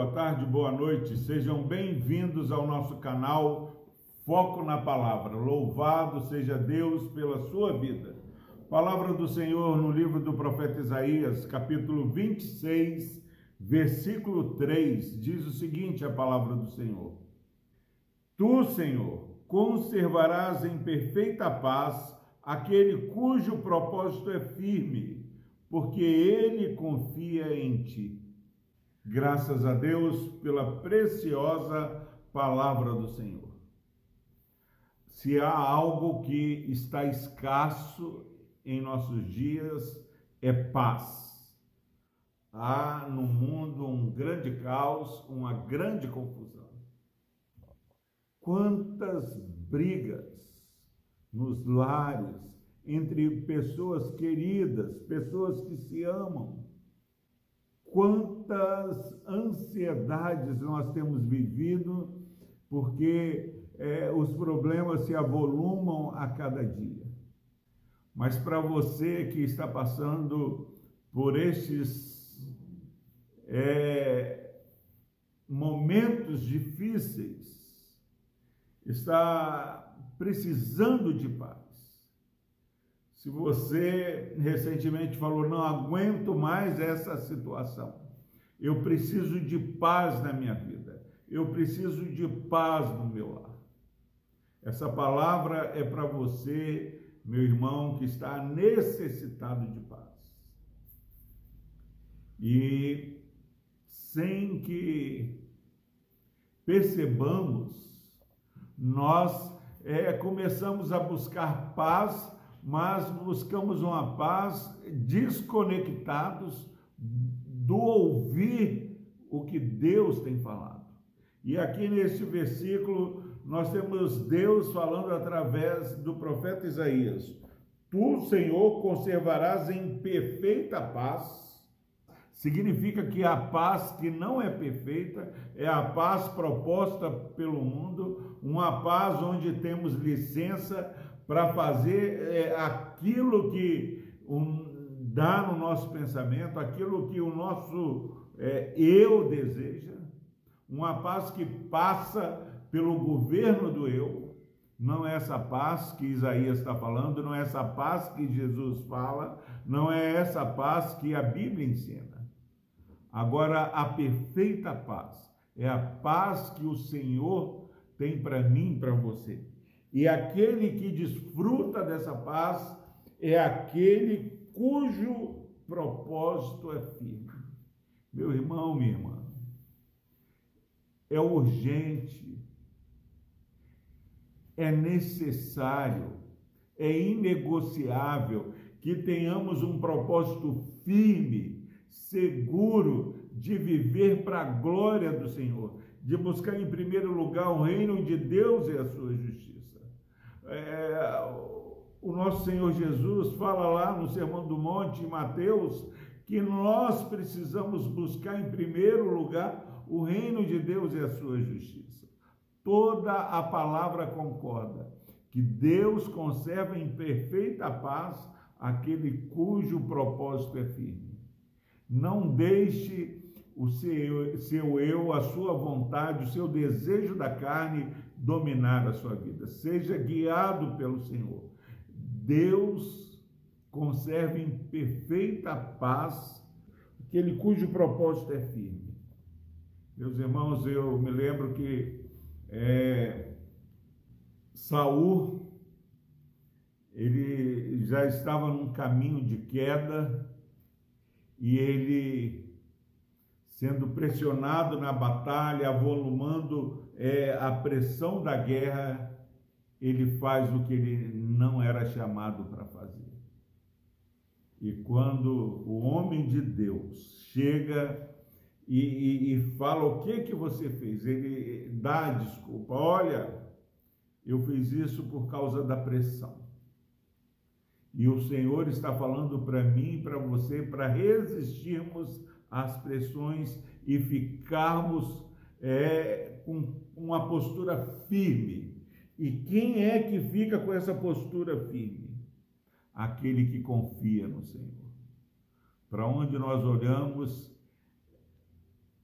boa tarde, boa noite. Sejam bem-vindos ao nosso canal Foco na Palavra. Louvado seja Deus pela sua vida. Palavra do Senhor no livro do profeta Isaías, capítulo 26, versículo 3, diz o seguinte: a palavra do Senhor. Tu, Senhor, conservarás em perfeita paz aquele cujo propósito é firme, porque ele confia em ti. Graças a Deus pela preciosa palavra do Senhor. Se há algo que está escasso em nossos dias, é paz. Há no mundo um grande caos, uma grande confusão. Quantas brigas nos lares entre pessoas queridas, pessoas que se amam. Quantas ansiedades nós temos vivido porque é, os problemas se avolumam a cada dia. Mas para você que está passando por estes é, momentos difíceis, está precisando de paz. Se você recentemente falou, não aguento mais essa situação, eu preciso de paz na minha vida, eu preciso de paz no meu lar. Essa palavra é para você, meu irmão, que está necessitado de paz. E sem que percebamos nós é, começamos a buscar paz, mas buscamos uma paz desconectados do ouvir o que Deus tem falado. E aqui neste versículo nós temos Deus falando através do profeta Isaías: Tu, Senhor, conservarás em perfeita paz Significa que a paz que não é perfeita é a paz proposta pelo mundo, uma paz onde temos licença para fazer é, aquilo que um, dá no nosso pensamento, aquilo que o nosso é, eu deseja, uma paz que passa pelo governo do eu, não é essa paz que Isaías está falando, não é essa paz que Jesus fala, não é essa paz que a Bíblia ensina. Agora, a perfeita paz é a paz que o Senhor tem para mim para você. E aquele que desfruta dessa paz é aquele cujo propósito é firme. Meu irmão, minha irmã, é urgente, é necessário, é inegociável que tenhamos um propósito firme seguro de viver para a glória do Senhor, de buscar em primeiro lugar o reino de Deus e a sua justiça. É, o nosso Senhor Jesus fala lá no Sermão do Monte, em Mateus, que nós precisamos buscar em primeiro lugar o reino de Deus e a sua justiça. Toda a palavra concorda que Deus conserva em perfeita paz aquele cujo propósito é firme. Não deixe o seu, seu eu, a sua vontade, o seu desejo da carne dominar a sua vida. Seja guiado pelo Senhor. Deus conserve em perfeita paz aquele cujo propósito é firme. Meus irmãos, eu me lembro que é, Saul ele já estava num caminho de queda e ele sendo pressionado na batalha, avolumando é, a pressão da guerra, ele faz o que ele não era chamado para fazer. E quando o homem de Deus chega e, e, e, fala o que que você fez, ele dá a desculpa. Olha, eu fiz isso por causa da pressão. E o Senhor está falando para mim para você para resistirmos às pressões e ficarmos é, com uma postura firme. E quem é que fica com essa postura firme? Aquele que confia no Senhor. Para onde nós olhamos,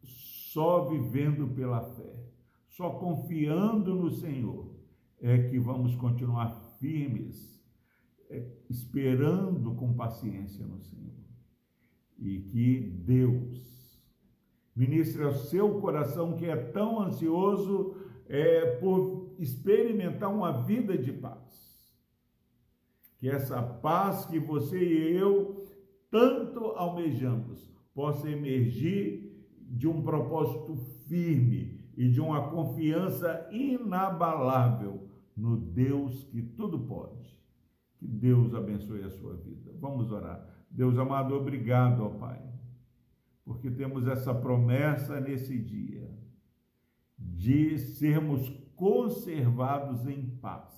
só vivendo pela fé, só confiando no Senhor, é que vamos continuar firmes, é, esperando com paciência no Senhor. E que Deus ministre ao seu coração que é tão ansioso é, por experimentar uma vida de paz. Que essa paz que você e eu tanto almejamos possa emergir de um propósito firme e de uma confiança inabalável no Deus que tudo pode. Deus abençoe a sua vida. Vamos orar. Deus amado, obrigado, ó Pai, porque temos essa promessa nesse dia de sermos conservados em paz.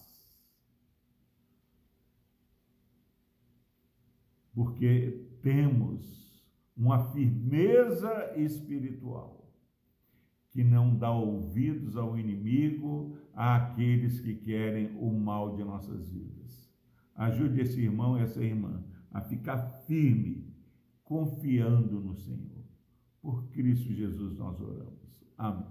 Porque temos uma firmeza espiritual que não dá ouvidos ao inimigo, àqueles que querem o mal de nossas vidas. Ajude esse irmão, essa irmã, a ficar firme, confiando no Senhor. Por Cristo Jesus nós oramos. Amém.